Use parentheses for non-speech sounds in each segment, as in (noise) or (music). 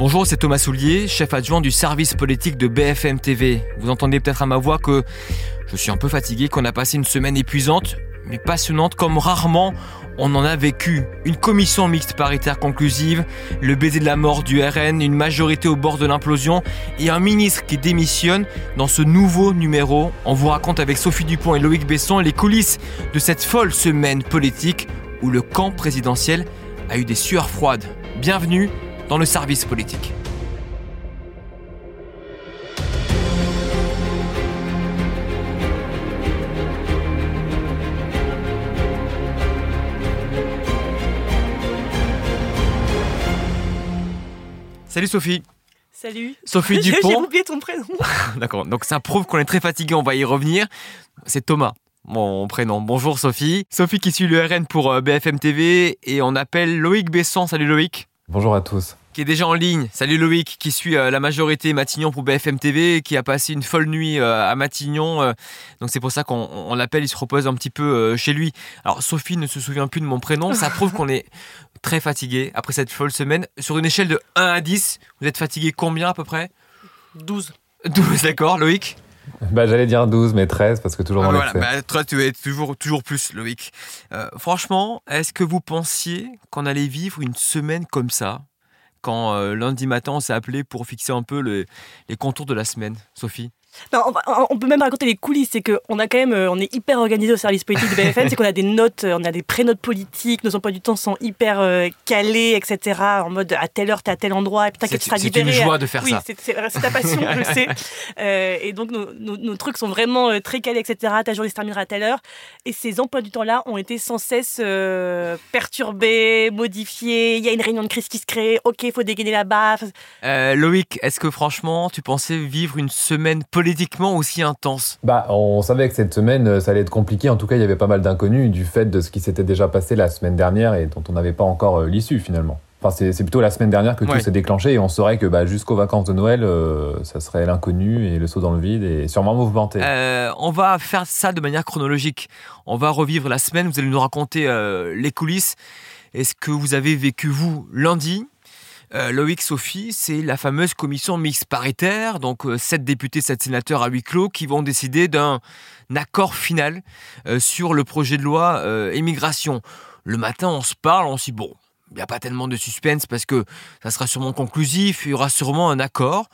Bonjour, c'est Thomas Soulier, chef adjoint du service politique de BFM TV. Vous entendez peut-être à ma voix que je suis un peu fatigué, qu'on a passé une semaine épuisante, mais passionnante comme rarement on en a vécu. Une commission mixte paritaire conclusive, le baiser de la mort du RN, une majorité au bord de l'implosion et un ministre qui démissionne. Dans ce nouveau numéro, on vous raconte avec Sophie Dupont et Loïc Besson les coulisses de cette folle semaine politique où le camp présidentiel a eu des sueurs froides. Bienvenue dans le service politique. Salut Sophie. Salut. Sophie (laughs) Dupont. J'ai oublié ton prénom. (laughs) D'accord, donc ça prouve qu'on est très fatigué, on va y revenir. C'est Thomas, mon prénom. Bonjour Sophie. Sophie qui suit le RN pour euh, BFM TV et on appelle Loïc Besson. Salut Loïc. Bonjour à tous. Qui est déjà en ligne. Salut Loïc, qui suit euh, la majorité Matignon pour BFM TV, qui a passé une folle nuit euh, à Matignon. donc c'est pour ça qu'on l'appelle, il se repose un petit peu chez lui. Alors Sophie ne se souvient plus de mon prénom, ça prouve qu'on est très fatigué après cette folle semaine. Sur une échelle de 1 à 10, vous êtes fatigué combien à peu près? 12. 12, d'accord, Loïc? Bah, J'allais dire 12, mais 13, parce que toujours dans voilà, bah, Toi, tu es toujours, toujours plus, Loïc. franchement, est-ce que vous pensiez qu'on allait vivre une semaine comme ça? Quand euh, lundi matin on s'est appelé pour fixer un peu les contours de la semaine, Sophie? On, peut même raconter les coulisses, c'est qu'on a quand même, euh, on est hyper organisé au service politique de BFM, c'est qu'on a des notes, euh, on a des pré-notes politiques, nos emplois du temps sont hyper euh, calés, etc. En mode à telle heure, t'es à tel endroit, et putain que tu seras libéré. C'est une joie de faire oui, ça. C'est ta passion, je le sais. (laughs) et donc nos, trucs sont vraiment très calés, etc. Ta journée se terminera à telle heure. Et ces emplois du temps-là ont été sans cesse perturbés, modifiés. Il y a une réunion de crise qui se crée. Ok, il faut dégainer là-bas. Loïc, est-ce que franchement, tu pensais vivre une semaine politique politiquement aussi intense Bah, on savait que cette semaine, euh, ça allait être compliqué. En tout cas, il y avait pas mal d'inconnus du fait de ce qui s'était déjà passé la semaine dernière et dont on n'avait pas encore euh, l'issue finalement. Enfin, c'est plutôt la semaine dernière que tout s'est déclenché et on saurait que bah, jusqu'aux vacances de Noël, euh, ça serait l'inconnu et le saut dans le vide et sûrement mouvementé. on va faire ça de manière chronologique. On va revivre la semaine, vous allez nous raconter les coulisses. Est-ce que vous avez vécu, vous, lundi euh, Loïc Sophie, c'est la fameuse commission mixte paritaire, donc euh, sept députés, sept sénateurs à huis clos, qui vont décider d'un accord final euh, sur le projet de loi immigration. Le matin, on se parle, on se dit bon, il n'y a pas tellement de suspense parce que ça sera sûrement conclusif, il y aura sûrement un accord.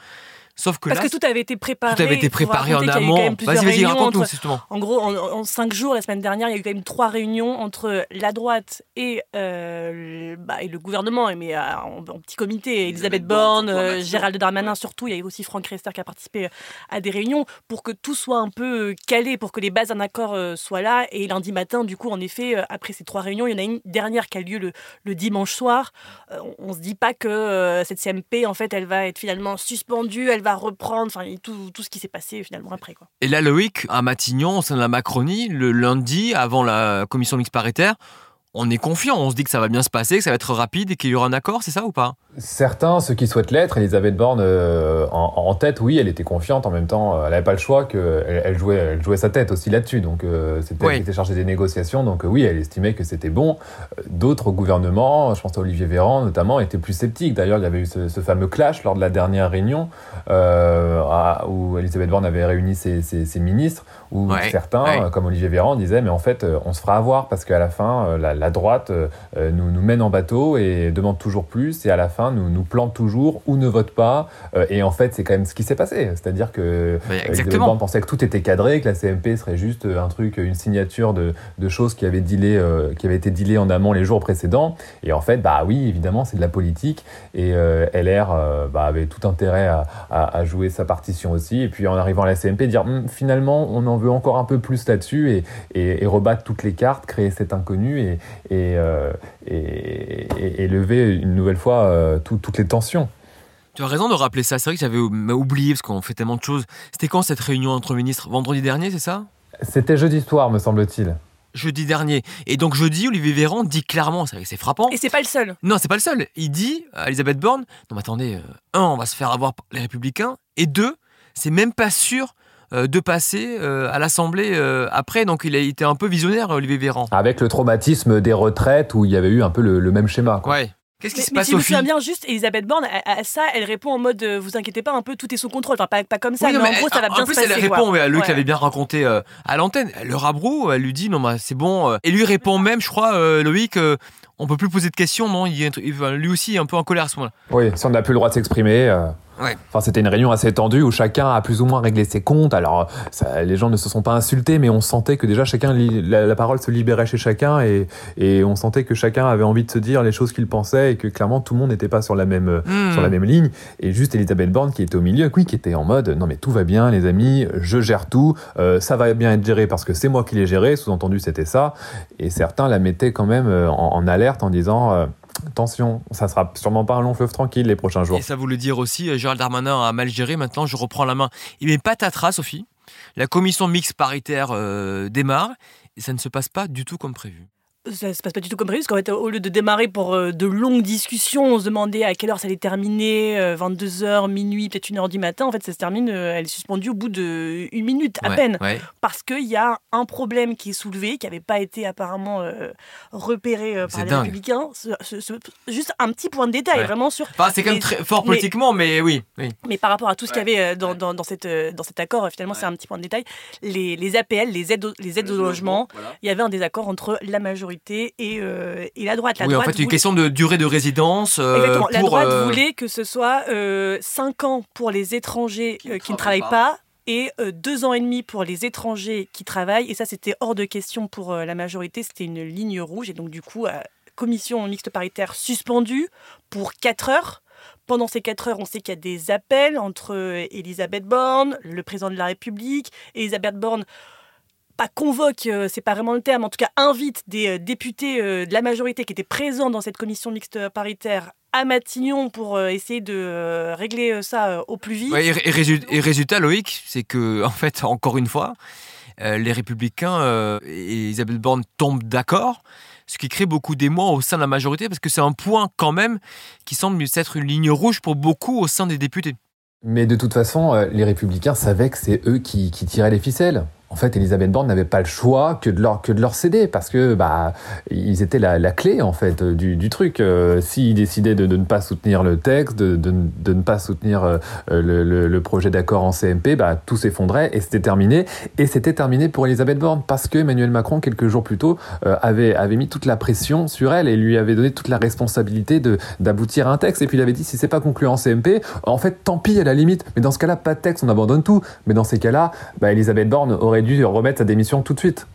Sauf que Parce que tout avait été préparé. Tout avait été préparé en amont. Vas-y, vas-y, raconte-nous justement. En gros, en, cinq jours, la semaine dernière, il y a eu quand même trois réunions entre la droite et, euh, bah, et le gouvernement, mais euh, en, petit comité. Elisabeth Borne, euh, Gérald Darmanin surtout. Il y a eu aussi Franck Rester qui a participé à des réunions pour que tout soit un peu calé, pour que les bases d'un accord soient là. Et lundi matin, du coup, en effet, après ces trois réunions, il y en a une dernière qui a lieu le, dimanche soir. on ne se dit pas que cette CMP, en fait, elle va être finalement suspendue, elle va reprendre, enfin tout, tout, ce qui s'est passé finalement après. Quoi. Et là, Loïc, à Matignon, au sein de la Macronie, le lundi, avant la commission mixte paritaire, on est confiant, on se dit que ça va bien se passer, que ça va être rapide et qu'il y aura un accord, c'est ça ou pas? Certains, ceux qui souhaitent l'être, Elisabeth Borne euh, en, tête, oui, elle était confiante. En même temps, elle n'avait pas le choix, que elle, jouait, elle jouait sa tête aussi là-dessus. Donc euh, c'était elle qui était chargée des négociations. Donc euh, oui, elle estimait que c'était bon. D'autres gouvernements, je pense à Olivier Véran notamment, étaient plus sceptiques. D'ailleurs, il y avait eu ce, fameux clash lors de la dernière réunion où Elisabeth Borne avait réuni ses, ministres, où certains, comme Olivier Véran, disaient mais en fait, on se fera avoir parce qu'à la fin, la la droite euh, euh, nous, nous mène en bateau et demande toujours plus et à la fin nous nous plante toujours ou ne vote pas. Euh, et en fait, c'est quand même ce qui s'est passé. C'est-à-dire que on pensait que tout était cadré, que la CMP serait juste un truc, une signature de, de choses qui avaient, dealé, qui avaient été dealées en amont les jours précédents. Et en fait, bah oui, évidemment, c'est de la politique. Et LR bah, avait tout intérêt à, à, jouer sa partition aussi. Et puis en arrivant à la CMP, dire hum, finalement, on en veut encore un peu plus là-dessus et, et, et, rebattre toutes les cartes, créer cet inconnu et, euh, et, et, lever une nouvelle fois euh, toutes les tensions. Tu as raison de rappeler ça. C'est vrai que j'avais oublié parce qu'on fait tellement de choses. C'était quand cette réunion entre ministres? Vendredi dernier, c'est ça? C'était jeudi soir, me semble-t-il jeudi dernier. Et donc jeudi, Olivier Véran dit clairement, c'est frappant. Et c'est pas le seul. Non, c'est pas le seul. Il dit à Elisabeth Borne, non mais attendez, euh, un, on va se faire avoir les Républicains, et deux, c'est même pas sûr euh, de passer euh, à l'Assemblée euh, après. Donc il a été un peu visionnaire, Olivier Véran. Avec le traumatisme des retraites où il y avait eu un peu le, même schéma. Ouais. Qu'est-ce qui Mais- se mais passe, si je me souviens bien, juste Elisabeth Borne, à, à ça, elle répond en mode euh, vous inquiétez pas un peu, tout est sous contrôle. Enfin, pas, pas comme ça, Oui, non, mais, mais en gros, ça va en bien plus, se passer. elle quoi. répond, mais Loïc Ouais. l'avait bien raconté euh, à l'antenne. Le rabrou, elle lui dit non, bah, c'est bon. euh, Et lui répond même, je crois, euh, Loïc, euh, on peut plus poser de questions, non? Il est, il- Lui aussi est un peu en colère à ce moment-là. Oui, si on n'a plus le droit de s'exprimer. Ouais. Enfin, c'était une réunion assez tendue où chacun a plus ou moins réglé ses comptes. Alors, ça, les gens ne se sont pas insultés, mais on sentait que déjà chacun, la parole se libérait chez chacun et, et on sentait que chacun avait envie de se dire les choses qu'il pensait et que clairement tout le monde n'était pas sur la même euh, Hmm. sur la même ligne. Et juste Elisabeth Borne qui était au milieu, oui, qui était en mode non mais tout va bien les amis, je gère tout, euh, ça va bien être géré parce que c'est moi qui l'ai géré. Sous-entendu c'était ça. Et certains la mettaient quand même euh, en, en alerte en disant euh, attention, ça sera sûrement pas un long fleuve tranquille les prochains jours. Et ça voulait dire aussi, euh, Gérald Darmanin a mal géré, maintenant je reprends la main. Il met patatras, Sophie. La commission mixte paritaire euh, démarre et ça ne se passe pas du tout comme prévu. Ça se passe pas du tout comme prévu, parce qu'en fait, au lieu de démarrer pour euh, de longues discussions, on se demandait à quelle heure ça allait terminer, 22h, minuit, peut-être 1h du matin. En fait, ça se termine, euh, elle est suspendue au bout de une minute à Ouais, peine. ouais. parce qu'il y a un problème qui est soulevé, qui n'avait pas été apparemment euh, repéré euh, par les dingue. républicains. Ce- ce- ce- juste un petit point de détail, Ouais. vraiment sur. Enfin, c'est quand même très fort mais- politiquement, mais oui. oui. Mais par rapport à tout ce qu'il y avait euh, dans, dans, dans cette, euh, dans cet accord, euh, finalement, c'est un petit point de détail. Les, les APL, les aides, les aides au logement, il y avait un désaccord entre la majorité et, euh, et la droite. La oui, en fait, une question de durée de résidence. euh. La droite euh, voulait que ce soit 5 ans pour les étrangers euh, qui ne travaillent pas. et 2 ans et demi pour les étrangers qui travaillent. Et ça, c'était hors de question pour euh, la majorité. C'était une ligne rouge. Et donc, du coup, euh, commission mixte paritaire suspendue pour 4 heures. Pendant ces 4 heures, on sait qu'il y a des appels entre Elisabeth Borne, le président de la République. Elisabeth Borne pas convoque, euh, c'est pas vraiment le terme, en tout cas invite des euh, députés euh, de la majorité qui étaient présents dans cette commission mixte paritaire à Matignon pour euh, essayer de euh, régler euh, ça euh, au plus vite. Ouais, et, et résu- et résultat, Loïc, c'est que, (laughs) en fait, encore une fois, euh, les Républicains euh, et Isabelle Borne tombent d'accord, ce qui crée beaucoup d'émoi au sein de la majorité, parce que c'est un point quand même qui semble être une ligne rouge pour beaucoup au sein des députés. Mais de toute façon, les républicains savaient que c'est eux qui, qui tiraient les ficelles. En fait, Elisabeth Borne n'avait pas le choix que de leur, que de leur céder parce que bah, ils étaient la, la clé en fait du, du truc. Euh, S'ils décidaient de, de ne pas soutenir le texte, de, de, de ne pas soutenir euh, le, le, le projet d'accord en CMP, bah, tout s'effondrait et c'était terminé. Et c'était terminé pour Elisabeth Borne parce que Emmanuel Macron, quelques jours plus tôt, euh, avait, avait mis toute la pression sur elle et lui avait donné toute la responsabilité de- d'aboutir à un texte. Et puis il avait dit si c'est pas conclu en CMP, en fait, tant pis à la limite. Mais dans ce cas-là, pas de texte, on abandonne tout. Mais dans ces cas-là, bah, Elisabeth Borne aurait dû remettre sa démission tout de suite.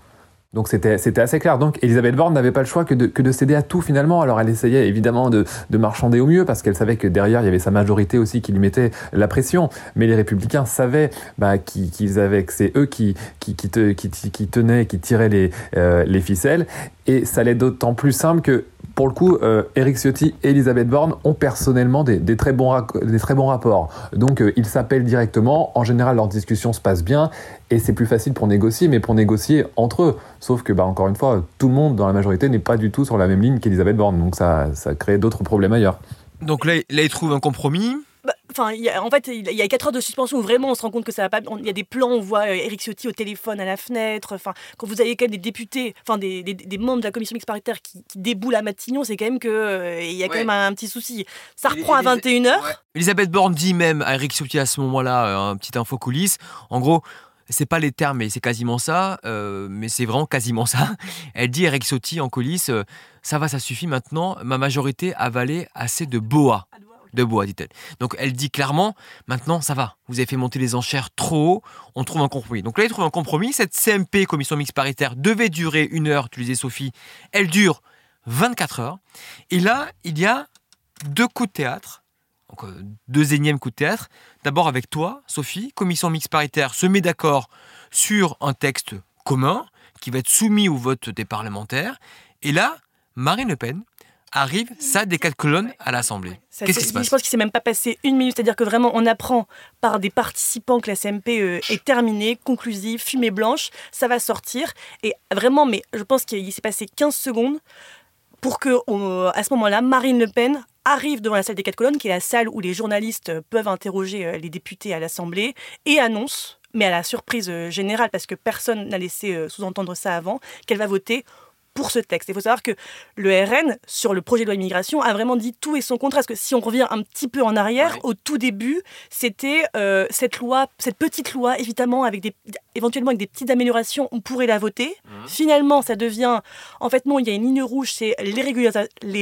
Donc c'était assez clair. Donc Elisabeth Borne n'avait pas le choix que de, que de céder à tout finalement. Alors elle essayait évidemment de, de marchander au mieux parce qu'elle savait que derrière il y avait sa majorité aussi qui lui mettait la pression. Mais les républicains savaient bah, qu'ils avaient que c'est eux qui qui qui, qui, qui tenaient, qui tiraient les euh, les ficelles. Et ça l'est d'autant plus simple que pour le coup, euh, Eric Ciotti et Elisabeth Borne ont personnellement des, très, bons des très bons rapports. Donc euh, ils s'appellent directement. En général, leur discussion se passe bien et c'est plus facile pour négocier, mais pour négocier entre eux. Sauf que, bah, encore une fois, tout le monde dans la majorité n'est pas du tout sur la même ligne qu'Elisabeth Borne. Donc ça, ça crée d'autres problèmes ailleurs. Donc là ils trouvent un compromis. Bah, Enfin, en fait, il y a 4 heures de suspension où vraiment on se rend compte que ça va pas. Il y a des plans, on voit euh, Éric Ciotti au téléphone à la fenêtre. Enfin, quand vous avez quand même des députés, enfin des, des- des membres de la commission mixte paritaire qui, qui déboulent à Matignon, c'est quand même que euh, il y a quand Ouais. même un, un petit souci. Ça reprend à et les- 21h. Elisabeth Borne dit même à Eric Ciotti à ce moment-là, euh, un petit info coulisse, en gros, c'est pas les termes, mais c'est quasiment ça, euh, mais c'est vraiment quasiment ça. (laughs) Elle dit à Eric Ciotti en coulisses, euh, ça va, ça suffit maintenant, ma majorité a avalé assez de boa. De bois, dit-elle. Donc elle dit clairement, maintenant ça va, vous avez fait monter les enchères trop haut, on trouve un compromis. Donc là, ils trouvent un compromis. Cette CMP, commission mixte paritaire, devait durer une heure, tu disais Sophie, elle dure 24 heures. Et là, il y a deux coups de théâtre, donc euh, deux énièmes coups de théâtre. D'abord avec toi, Sophie, commission mixte paritaire se met d'accord sur un texte commun qui va être soumis au vote des parlementaires. Et là, Marine Le Pen arrive, ça des quatre colonnes à l'Assemblée. Qu'est-ce qui se passe? Je pense qu'il s'est même pas passé une minute. C'est-à-dire que vraiment, on apprend par des participants que la CMP euh, est terminée, conclusive, fumée blanche, ça va sortir. Et vraiment, mais je pense qu'il s'est passé 15 secondes pour que, on- à ce moment-là, Marine Le Pen arrive devant la salle des quatre colonnes, qui est la salle où les journalistes euh, peuvent interroger euh, les députés à l'Assemblée, et annonce, mais à la surprise euh, générale, parce que personne n'a laissé euh, sous-entendre ça avant, qu'elle va voter pour ce texte. Il faut savoir que le RN, sur le projet de loi immigration, a vraiment dit tout et son contraire. Parce que si on revient un petit peu en arrière, au tout début, c'était euh, cette loi, cette petite loi, évidemment, avec des, éventuellement avec des petites améliorations, on pourrait la voter. Mmh. Finalement, ça devient, en fait, non, il y a une ligne rouge, c'est les,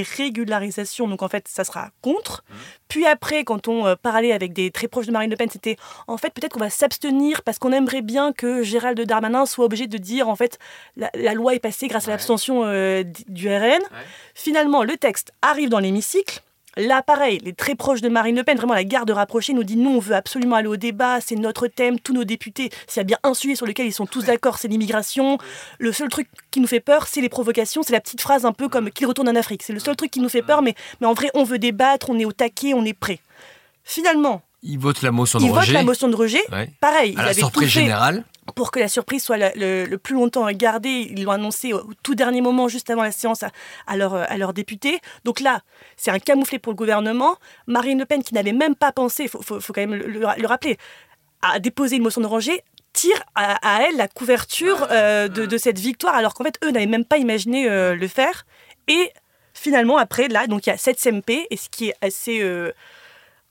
régularisations. Donc, en fait, ça sera contre. Mmh. Puis après, quand on euh, parlait avec des très proches de Marine Le Pen, c'était en fait peut-être qu'on va s'abstenir parce qu'on aimerait bien que Gérald Darmanin soit obligé de dire en fait la, loi est passée grâce à l'abstention euh, du RN. Finalement, le texte arrive dans l'hémicycle. Là, pareil, les très proches de Marine Le Pen, vraiment la garde rapprochée, nous dit non, on veut absolument aller au débat, c'est notre thème, tous nos députés, s'il y a bien un sujet sur lequel ils sont tous d'accord, c'est l'immigration. Le seul truc qui nous fait peur, c'est les provocations, c'est la petite phrase un peu comme qu'il retourne en Afrique. C'est le seul truc qui nous fait peur, mais, mais en vrai, on veut débattre, on est au taquet, on est prêt. Finalement, ils votent la motion de rejet. Ils votent la motion de rejet. Pareil, à la surprise générale pour que la surprise soit le, plus longtemps gardée. Ils l'ont annoncé au tout dernier moment, juste avant la séance, à, à leurs députés. Donc là, c'est un camouflet pour le gouvernement. Marine Le Pen, qui n'avait même pas pensé, il faut, quand même le, rappeler, à déposer une motion de rejet, tire à, elle la couverture euh, de, cette victoire, alors qu'en fait, eux n'avaient même pas imaginé euh, le faire. Et finalement, après, là, donc il y a cette CMP, et ce qui est assez... Euh,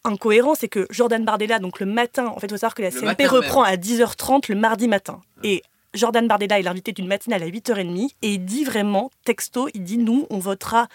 incohérent, c'est que Jordan Bardella, donc le matin, en fait, il faut savoir que la CMP reprend à 10h30 le mardi matin. Et Jordan Bardella est l'invité d'une matinale à 8h30 et il dit vraiment, texto, il dit nous, on votera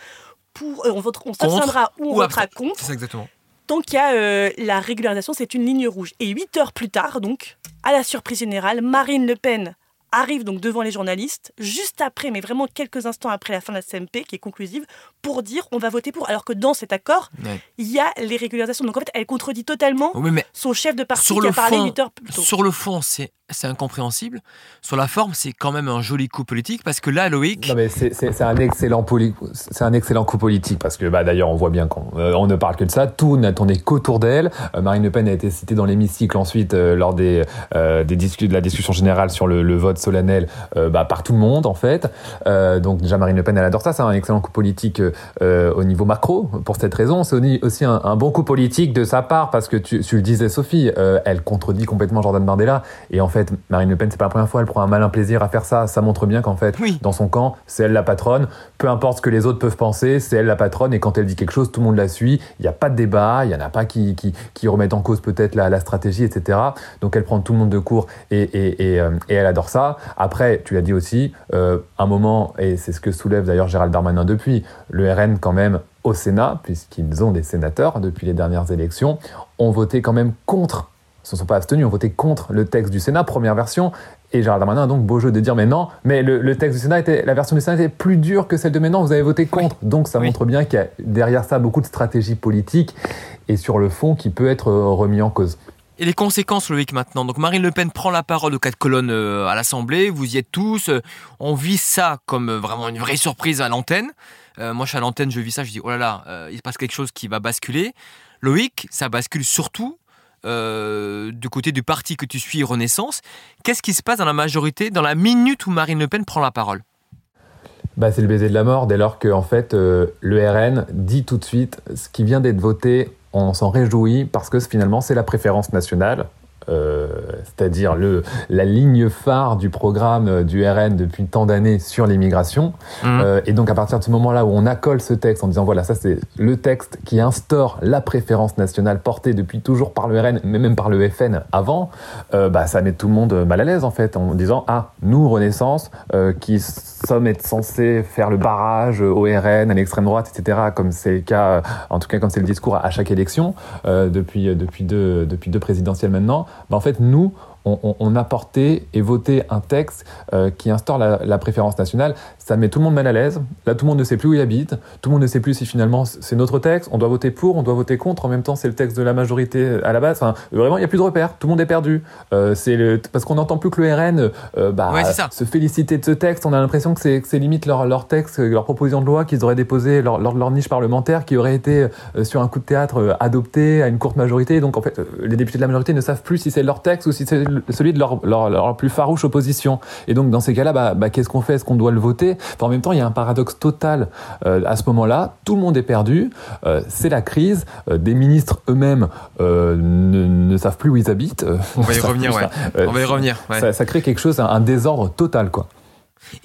pour, euh, on, votera, on s'abstiendra ou on votera contre. C'est exactement. Tant qu'il y a euh, la régularisation, c'est une ligne rouge. Et 8 heures plus tard, donc, à la surprise générale, Marine Le Pen arrive donc devant les journalistes, juste après, mais vraiment quelques instants après la fin de la CMP, qui est conclusive, pour dire on va voter pour. Alors que dans cet accord, il y a les régularisations. Donc en fait, elle contredit totalement son chef de parti qui a parlé 8 heures plus tôt. Sur le fond, c'est c'est incompréhensible. Sur la forme, c'est quand même un joli coup politique parce que là, Loïc. Non, mais c'est un excellent c'est un excellent coup politique parce que bah d'ailleurs on voit bien qu'on euh, on ne parle que de ça. Tout n'a tourné qu'autour d'elle. Euh, Marine Le Pen a été citée dans l'hémicycle ensuite euh, lors des des discussions de la discussion générale sur le, vote solennel bah, par tout le monde en fait. donc déjà Marine Le Pen elle adore ça. C'est un excellent coup politique au niveau macro pour cette raison. C'est aussi un, bon coup politique de sa part parce que tu, tu le disais Sophie, elle contredit complètement Jordan Bardella et en fait Marine Le Pen, c'est pas la première fois, elle prend un malin plaisir à faire ça. Ça montre bien qu'en fait, dans son camp, c'est elle la patronne. Peu importe ce que les autres peuvent penser, c'est elle la patronne. Et quand elle dit quelque chose, tout le monde la suit. Il n'y a pas de débat, il n'y en a pas qui, qui, remettent en cause peut-être la, stratégie, etc. Donc elle prend tout le monde de court et, et, euh, elle adore ça. Après, tu l'as dit aussi, euh, un moment, et c'est ce que soulève d'ailleurs Gérald Darmanin depuis, le RN quand même au Sénat, puisqu'ils ont des sénateurs depuis les dernières élections, ont voté quand même contre se sont pas abstenus, ont voté contre le texte du Sénat, première version. Et Gérald Darmanin a donc beau jeu de dire mais non, mais le, texte du Sénat était, la version du Sénat était plus dure que celle de maintenant, vous avez voté contre. Donc ça montre bien qu'il y a derrière ça beaucoup de stratégie politique et sur le fond qui peut être euh, remis en cause. Et les conséquences, Loïc, maintenant? Donc Marine Le Pen prend la parole aux quatre colonnes euh, à l'Assemblée, vous y êtes tous. Euh, on vit ça comme vraiment une vraie surprise à l'antenne. Moi, je suis à l'antenne, je vis ça, je dis, oh là là, il se passe quelque chose qui va basculer. Loïc, ça bascule surtout euh, du côté du parti que tu suis, Renaissance. Qu'est-ce qui se passe dans la majorité, dans la minute où Marine Le Pen prend la parole? Bah, c'est le baiser de la mort dès lors que en fait euh, le RN dit tout de suite ce qui vient d'être voté, on s'en réjouit parce que finalement c'est la préférence nationale. Euh, c'est-à-dire le, la ligne phare du programme du RN depuis tant d'années sur l'immigration. Mmh. Euh, et donc à partir de ce moment-là où on accole ce texte en disant voilà ça c'est le texte qui instaure la préférence nationale portée depuis toujours par le RN, mais même par le FN avant, euh, bah, ça met tout le monde mal à l'aise en fait en disant ah nous Renaissance qui sommes être censés faire le barrage au RN, à l'extrême droite, etc. Comme c'est le cas, en tout cas comme c'est le discours à, chaque élection depuis depuis deux depuis deux présidentielles maintenant. Bah, en fait, nous, on, porté et voté un texte euh, qui instaure la, préférence nationale. Ça met tout le monde mal à l'aise. Là, tout le monde ne sait plus où il habite. Tout le monde ne sait plus si finalement c'est notre texte. On doit voter pour, on doit voter contre. En même temps, c'est le texte de la majorité à la base. Enfin, vraiment, il n'y a plus de repères. Tout le monde est perdu. Euh, c'est le... Parce qu'on n'entend plus que le RN euh, bah, se féliciter de ce texte. On a l'impression que c'est limite leur, leur, texte, leur proposition de loi qu'ils auraient déposé lors, de leur niche parlementaire qui aurait été sur un coup de théâtre adopté à une courte majorité. Donc, en fait, les députés de la majorité ne savent plus si c'est leur texte ou si c'est celui de leur, plus farouche opposition. Et donc, dans ces cas-là, bah, bah, qu'est-ce qu'on fait? Est-ce qu'on doit le voter? En même temps, il y a un paradoxe total euh, à ce moment-là. Tout le monde est perdu. Euh, c'est la crise. Euh, des ministres eux-mêmes ne, savent plus où ils habitent. (laughs) On va y revenir, ouais. On va y revenir. Ça, crée quelque chose, un, désordre total, quoi.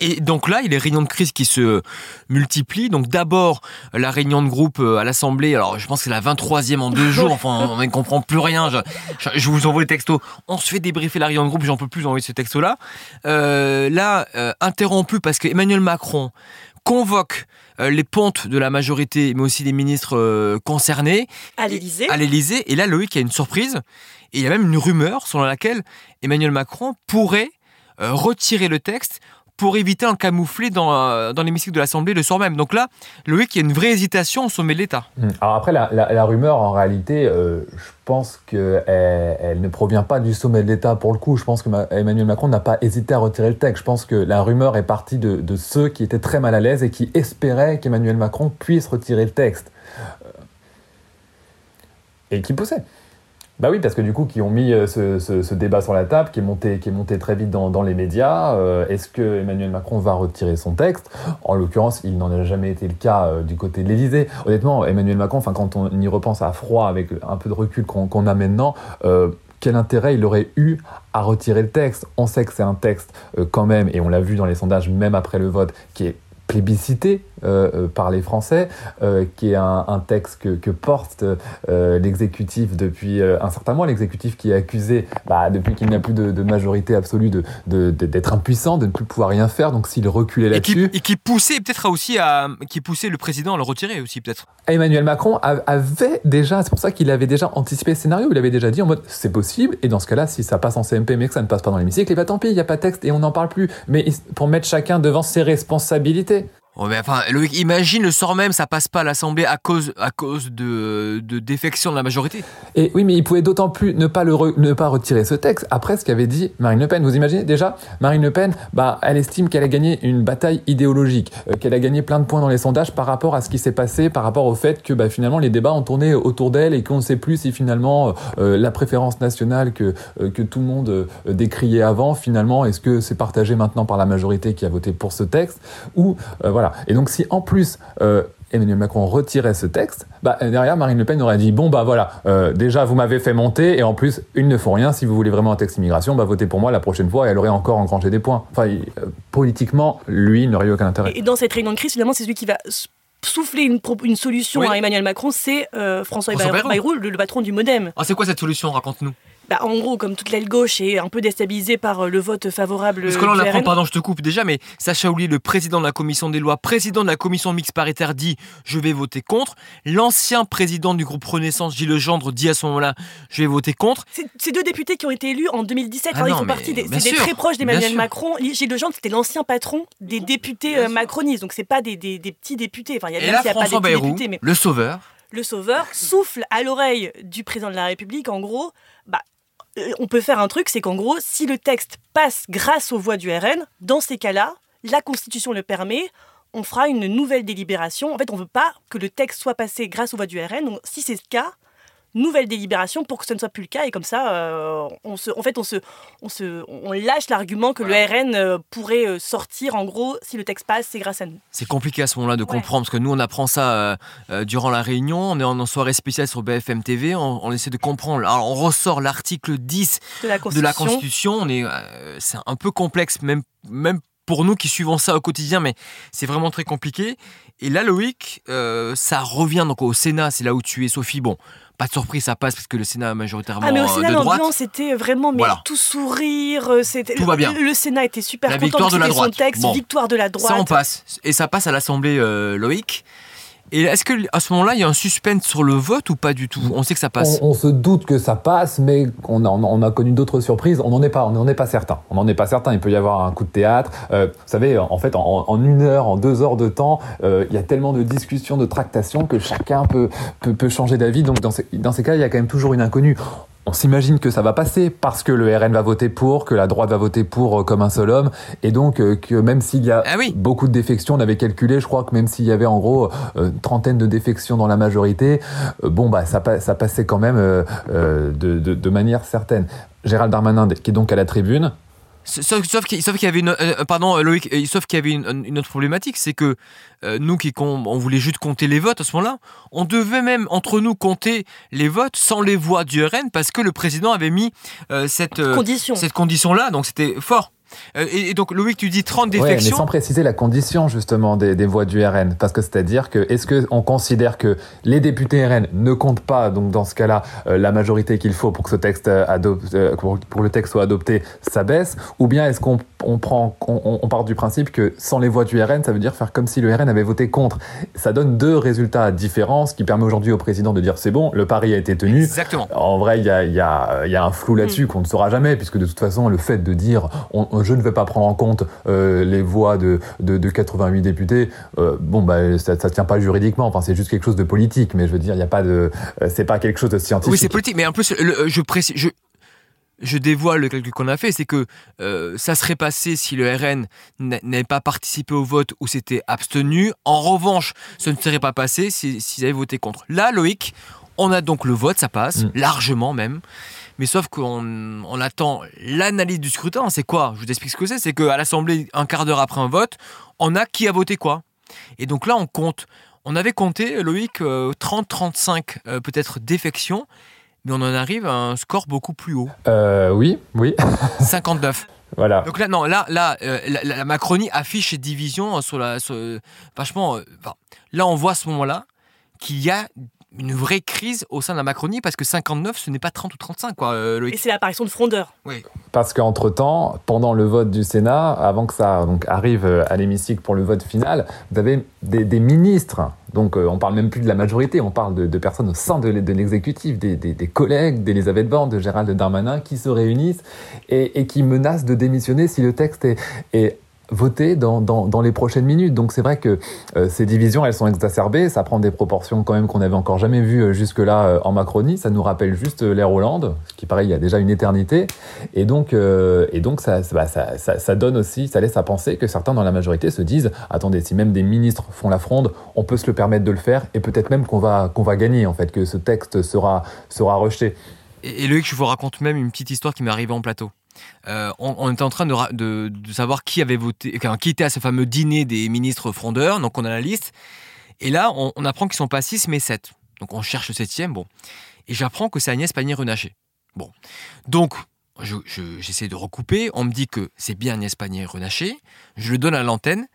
Et donc là, il y a les réunions de crise qui se multiplient. Donc d'abord, la réunion de groupe euh, à l'Assemblée. Alors je pense que c'est la 23e en deux (laughs) jours. Enfin, on ne comprend plus rien. Je, vous envoie les textos. On se fait débriefer la réunion de groupe. J'en peux plus envoyer ce texto-là. Euh, là, euh, interrompu parce que Emmanuel Macron convoque les pontes de la majorité, mais aussi les ministres concernés. À l'Élysée. À l'Élysée. Et là, Loïc, il y a une surprise. Et il y a même une rumeur selon laquelle Emmanuel Macron pourrait retirer le texte pour éviter un camoufler dans, euh, dans l'hémicycle de l'Assemblée le soir même. Donc là, Loïc, il y a une vraie hésitation au sommet de l'État. Hmm. Alors après, la, rumeur, en réalité, euh, je pense qu'elle elle ne provient pas du sommet de l'État pour le coup. Je pense que Emmanuel Macron n'a pas hésité à retirer le texte. Je pense que la rumeur est partie de, ceux qui étaient très mal à l'aise et qui espéraient qu'Emmanuel Macron puisse retirer le texte. Euh, et qui poussaient. Bah oui, parce que du coup, qui ont mis euh, ce, débat sur la table, qui est monté, très vite dans, les médias. Euh, est-ce que Emmanuel Macron va retirer son texte? En l'occurrence, il n'en a jamais été le cas euh, du côté de l'Élysée. Honnêtement, Emmanuel Macron, enfin, quand on y repense à froid, avec un peu de recul qu'on a maintenant, quel intérêt il aurait eu à retirer le texte? On sait que c'est un texte quand même, et on l'a vu dans les sondages, même après le vote, qui est plébiscité par les Français, euh, qui est un, texte que, porte l'exécutif depuis un certain mois, l'exécutif qui est accusé, bah, depuis qu'il n'a plus de, majorité absolue, d'être de, de, impuissant, de ne plus pouvoir rien faire, donc s'il reculait là-dessus... Et qui, poussait peut-être aussi à... qui poussait le président à le retirer aussi peut-être. Emmanuel Macron avait déjà, c'est pour ça qu'il avait déjà anticipé le scénario, il avait déjà dit en mode c'est possible, et dans ce cas-là, si ça passe en CMP mais que ça ne passe pas dans l'hémicycle, et bah tant pis, il n'y a pas de texte et on n'en parle plus, mais pour mettre chacun devant ses responsabilités. Oh, mais enfin, Loïc, imagine le sort même, ça passe pas à l'Assemblée à cause, à cause de, de défection de la majorité. Et oui, mais il pouvait d'autant plus ne pas, le ne pas retirer ce texte après ce qu'avait dit Marine Le Pen. Vous imaginez déjà, Marine Le Pen, bah, elle estime qu'elle a gagné une bataille idéologique, euh, qu'elle a gagné plein de points dans les sondages par rapport à ce qui s'est passé, par rapport au fait que bah, finalement les débats ont tourné autour d'elle et qu'on ne sait plus si finalement euh, la préférence nationale que, euh, que tout le monde décriait avant, finalement, est-ce que c'est partagé maintenant par la majorité qui a voté pour ce texte ou voilà. Et donc si en plus euh, Emmanuel Macron retirait ce texte, bah, derrière Marine Le Pen aurait dit bon bah voilà, euh, déjà vous m'avez fait monter et en plus ils ne font rien. Si vous voulez vraiment un texte immigration, bah votez pour moi la prochaine fois et elle aurait encore engrangé des points. Enfin euh, politiquement, lui il n'aurait eu aucun intérêt. Et dans cette réunion de crise, finalement, c'est celui qui va souffler une, une solution à Emmanuel Macron, c'est François, Bayrou, le, le, patron du MoDem. Ah, c'est quoi cette solution? Raconte-nous. Bah, en gros, comme toute l'aile gauche est un peu déstabilisée par euh, le vote favorable. Parce que là, on apprend, pardon, je te coupe déjà, mais Sacha Oulier, le président de la commission des lois, président de la commission mixte paritaire, dit je vais voter contre. L'ancien président du groupe Renaissance, Gilles Legendre, dit à ce moment-là je vais voter contre. Ces deux députés qui ont été élus en 2017, ah ils font partie des, des très proches d'Emmanuel Macron. Gilles Legendre, c'était l'ancien patron des députés euh, macronistes, donc c'est pas des, petits députés. Enfin, il y a, Et là, François pas Bayrou, députés, mais... le sauveur. Le sauveur souffle à l'oreille du président de la République, en gros, bah, on peut faire un truc, c'est qu'en gros, si le texte passe grâce aux voix du RN, dans ces cas-là, la Constitution le permet, on fera une nouvelle délibération. En fait, on ne veut pas que le texte soit passé grâce aux voix du RN. Donc, si c'est le cas, nouvelle délibération pour que ce ne soit plus le cas. Et comme ça euh, on se en fait on se on se on lâche l'argument que le RN euh, pourrait euh, sortir en gros si le texte passe c'est grâce à nous. C'est compliqué à ce moment-là de comprendre parce que nous on apprend ça durant la réunion, on est en, soirée spéciale sur BFM TV, on, essaie de comprendre. Alors on ressort l'article 10 de la Constitution, de la Constitution. On est c'est un peu complexe même même pour nous qui suivons ça au quotidien, mais c'est vraiment très compliqué. Et là, Loïc, ça revient donc au Sénat, c'est là où tu es, Sophie. Bon, pas de surprise, ça passe parce que le Sénat majoritairement ah, mais au euh, Sénat, l'ambiance c'était vraiment mais tout sourire, euh, c'était tout va bien. Le, Sénat était super la content de, de son texte, victoire de la droite. Ça on passe et ça passe à l'Assemblée euh, Loïc. Et est-ce que à ce moment-là, il y a un suspense sur le vote ou pas du tout? On sait que ça passe. On, se doute que ça passe, mais on a, on a connu d'autres surprises. On n'en est pas, on n'en est pas certain. On n'en est pas certain. Il peut y avoir un coup de théâtre. Euh, vous savez, en fait, en, une heure, en deux heures de temps, euh, il y a tellement de discussions, de tractations que chacun peut peut, peut changer d'avis. Donc dans ces, dans ces cas, il y a quand même toujours une inconnue on s'imagine que ça va passer parce que le RN va voter pour, que la droite va voter pour euh, comme un seul homme, et donc euh, que même s'il y a ah beaucoup de défections, on avait calculé, je crois que même s'il y avait en gros euh, une trentaine de défections dans la majorité, bon bah ça, ça passait quand même de, de manière certaine. Gérald Darmanin, qui est donc à la tribune, Sauf, qu'il y avait une, euh, pardon Loïc, euh, sauf qu'il y avait une, autre problématique, c'est que euh, nous qui on voulait juste compter les votes à ce moment-là, on devait même entre nous compter les votes sans les voix du RN parce que le président avait mis cette condition. cette condition là, donc c'était fort. Euh, et, donc, Loïc, tu dis 30 défections. mais sans préciser la condition, justement, des, voix du RN. Parce que c'est-à-dire que, est-ce qu'on considère que les députés RN ne comptent pas, donc dans ce cas-là, euh, la majorité qu'il faut pour que ce texte adopte, pour, le texte soit adopté, ça baisse? Ou bien est-ce qu'on on prend, on, part du principe que sans les voix du RN, ça veut dire faire comme si le RN avait voté contre? Ça donne deux résultats différents, ce qui permet aujourd'hui au président de dire c'est bon, le pari a été tenu. Exactement. En vrai, il y a, y, a, y a, un flou là-dessus mm. qu'on ne saura jamais, puisque de toute façon, le fait de dire je ne vais pas prendre en compte euh, les voix de, de, de 88 députés, euh, bon, bah, ça ne tient pas juridiquement. Enfin, c'est juste quelque chose de politique, mais je veux dire, il n'y a pas de. Euh, c'est pas quelque chose de scientifique. Oui, c'est politique, mais en plus, je précise. Je je dévoile le calcul qu'on a fait, c'est que euh, ça serait passé si le RN n'avait pas participé au vote ou s'était abstenu. En revanche, ce ne serait pas passé s'ils avaient voté contre. Là, Loïc, on a donc le vote, ça passe, mm. largement même. Mais sauf qu'on on attend l'analyse du scrutin. C'est quoi? Je vous explique ce que c'est. C'est qu'à l'Assemblée, un quart d'heure après un vote, on a qui a voté quoi. Et donc là, on compte. On avait compté, Loïc, 30-35 euh, euh, peut-être défections mais on en arrive à un score beaucoup plus haut. Euh, oui, oui. (laughs) 59. Voilà. Donc là, non, là, là, euh, la, Macronie affiche ses divisions sur la, vachement. Euh, là, on voit à ce moment-là qu'il y a une vraie crise au sein de la Macronie parce que 59, ce n'est pas 30 ou 35, quoi. Et c'est l'apparition de frondeurs. Oui. Parce qu'entre-temps, pendant le vote du Sénat, avant que ça donc, arrive à l'hémicycle pour le vote final, vous avez des, ministres. Donc on on parle même plus de la majorité, on parle de, personnes au sein de, l'exécutif, des, collègues d'Elisabeth Borne, de Gérald Darmanin, qui se réunissent et, qui menacent de démissionner si le texte est, est voter dans, dans, dans, les prochaines minutes. Donc c'est vrai que euh, ces divisions, elles sont exacerbées, ça prend des proportions quand même qu'on n'avait encore jamais vues euh, jusque-là euh, en Macronie, ça nous rappelle juste l'ère Hollande, ce qui paraît il y a déjà une éternité, et donc, et donc ça, bah, ça, ça, ça, donne aussi, ça laisse à penser que certains dans la majorité se disent, attendez, si même des ministres font la fronde, on peut se le permettre de le faire, et peut-être même qu'on va, qu'on va gagner, en fait, que ce texte sera, sera rejeté. Et, et Loïc, je vous raconte même une petite histoire qui m'est arrivée en plateau. Euh, on, était en train de, savoir qui avait voté, qui était à ce fameux dîner des ministres frondeurs. Donc on a la liste. Et là, on, apprend qu'ils sont pas 6 mais 7. Donc on cherche le septième. Bon. Et j'apprends que c'est Agnès Pannier-Runacher. Bon. Donc, j'essaie de recouper. On me dit que c'est bien Agnès Pannier-Runacher. Je le donne à l'antenne.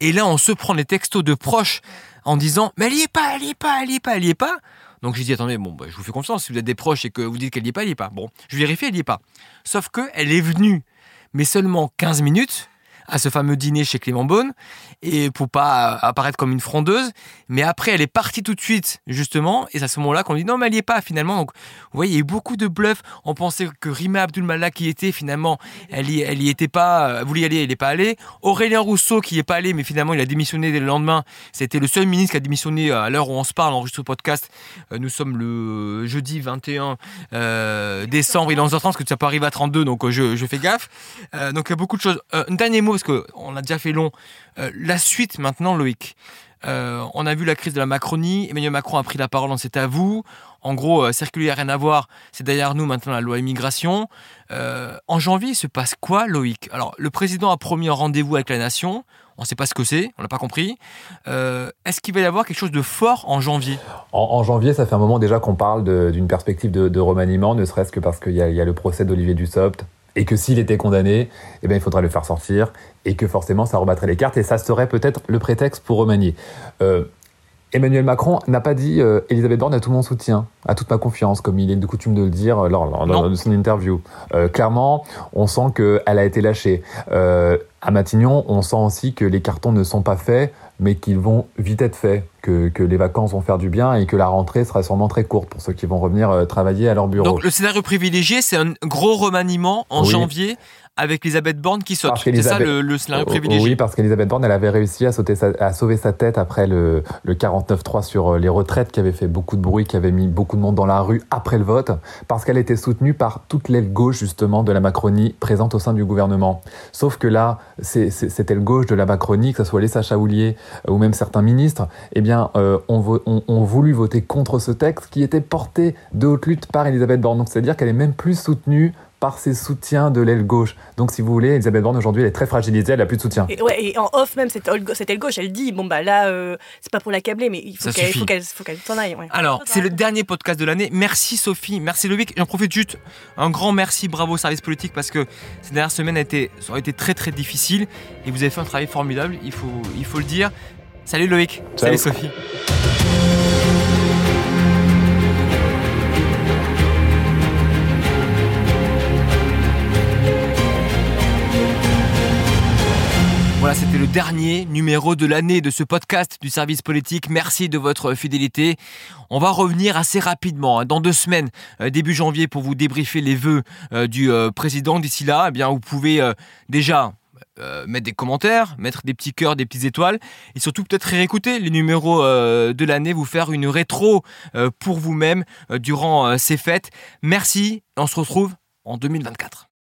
Et là, on se prend les textos de proches en disant Mais elle y est pas, elle y est pas, elle y est pas, elle y est pas. Donc j'ai dit attendez, bon, bah, je vous fais confiance. Si vous êtes des proches et que vous dites qu'elle n'y est pas, elle n'y est pas. Bon, je vérifie, elle n'y est pas. Sauf qu'elle est venue, mais seulement 15 minutes à ce fameux dîner chez Clément Beaune et pour pas apparaître comme une frondeuse. Mais après, elle est partie tout de suite, justement, et c'est à ce moment-là qu'on dit non, mais elle n'y est pas finalement. Donc, vous voyez, il y a eu beaucoup de bluffs. On pensait que Rima Abdul-Malak y était, finalement, elle y, elle y était pas, elle voulait y aller, elle n'est pas allée. Aurélien Rousseau qui n'y est pas allé, mais finalement, il a démissionné dès le lendemain. C'était le seul ministre qui a démissionné à l'heure où on se parle, enregistre le podcast. Euh, nous sommes le jeudi 21 euh, décembre, il est 11h30, parce que ça peut arriver à 32, donc euh, je, fais gaffe. donc, il y a beaucoup de choses. un dernier mot, parce qu'on a déjà fait long. la suite maintenant, Loïc. Euh, on a vu la crise de la Macronie. Emmanuel Macron a pris la parole, c'est à vous. En gros, euh, circuler, rien à voir. C'est derrière nous maintenant la loi immigration. Euh, en janvier, il se passe quoi, Loïc? Alors, le président a promis un rendez-vous avec la nation. On ne sait pas ce que c'est, on n'a pas compris. Est-ce qu'il va y avoir quelque chose de fort en janvier? En, janvier, ça fait un moment déjà qu'on parle d'une perspective de, remaniement, ne serait-ce que parce qu'il y, y, a le procès d'Olivier Dussopt, et que s'il était condamné, eh bien, il faudrait le faire sortir, et que forcément ça rebattrait les cartes, et ça serait peut-être le prétexte pour remanier. Euh, Emmanuel Macron n'a pas dit euh, Elisabeth Borne a tout mon soutien, a toute ma confiance, comme il est de coutume de le dire lors, de son interview. Euh, clairement, on sent qu'elle a été lâchée. À Matignon, on sent aussi que les cartons ne sont pas faits, mais qu'ils vont vite être faits, que, que, les vacances vont faire du bien et que la rentrée sera sûrement très courte pour ceux qui vont revenir euh, travailler à leur bureau. Donc le scénario privilégié, c'est un gros remaniement en janvier avec Elisabeth Borne qui saute. C'est ça le, scénario privilégié Oui, parce qu'Elisabeth Borne, elle avait réussi à, sauter à sauver sa tête après le, le 49-3 sur euh, les retraites qui avait fait beaucoup de bruit, qui avait mis beaucoup de monde dans la rue après le vote, parce qu'elle était soutenue par toute l'aile gauche justement de la Macronie présente au sein du gouvernement. Sauf que là, cette aile gauche de la Macronie, que ce soit les Sacha Houlier ou même certains ministres, eh euh, ont, on, voulu voter contre ce texte qui était porté de haute lutte par Elisabeth Borne. Donc c'est-à-dire qu'elle est même plus soutenue par ses soutiens de l'aile gauche. Donc, si vous voulez, Elisabeth Borne aujourd'hui, elle est très fragilisée, elle n'a plus de soutien. Et, ouais, et en off même, cette aile gauche, elle dit bon bah là, euh, c'est pas pour l'accabler, mais il faut qu'elle s'en aille. Alors, c'est le dernier podcast de l'année. Merci Sophie, merci Loïc. J'en profite juste un grand merci, bravo au service politique parce que ces dernières semaines ont été, ont été très très difficiles et vous avez fait un travail formidable. Il faut, il faut le dire. Salut Loïc. Salut Sophie. Voilà, c'était le dernier numéro de l'année de ce podcast du service politique. Merci de votre fidélité. On va revenir assez rapidement, hein, dans deux semaines, euh, début janvier, pour vous débriefer les vœux euh, du euh, président. D'ici là, eh bien, vous pouvez déjà mettre des commentaires, mettre des petits cœurs, des petites étoiles, et surtout peut-être réécouter les numéros de l'année, vous faire une rétro pour vous-même durant ces fêtes. Merci, on se retrouve en 2024.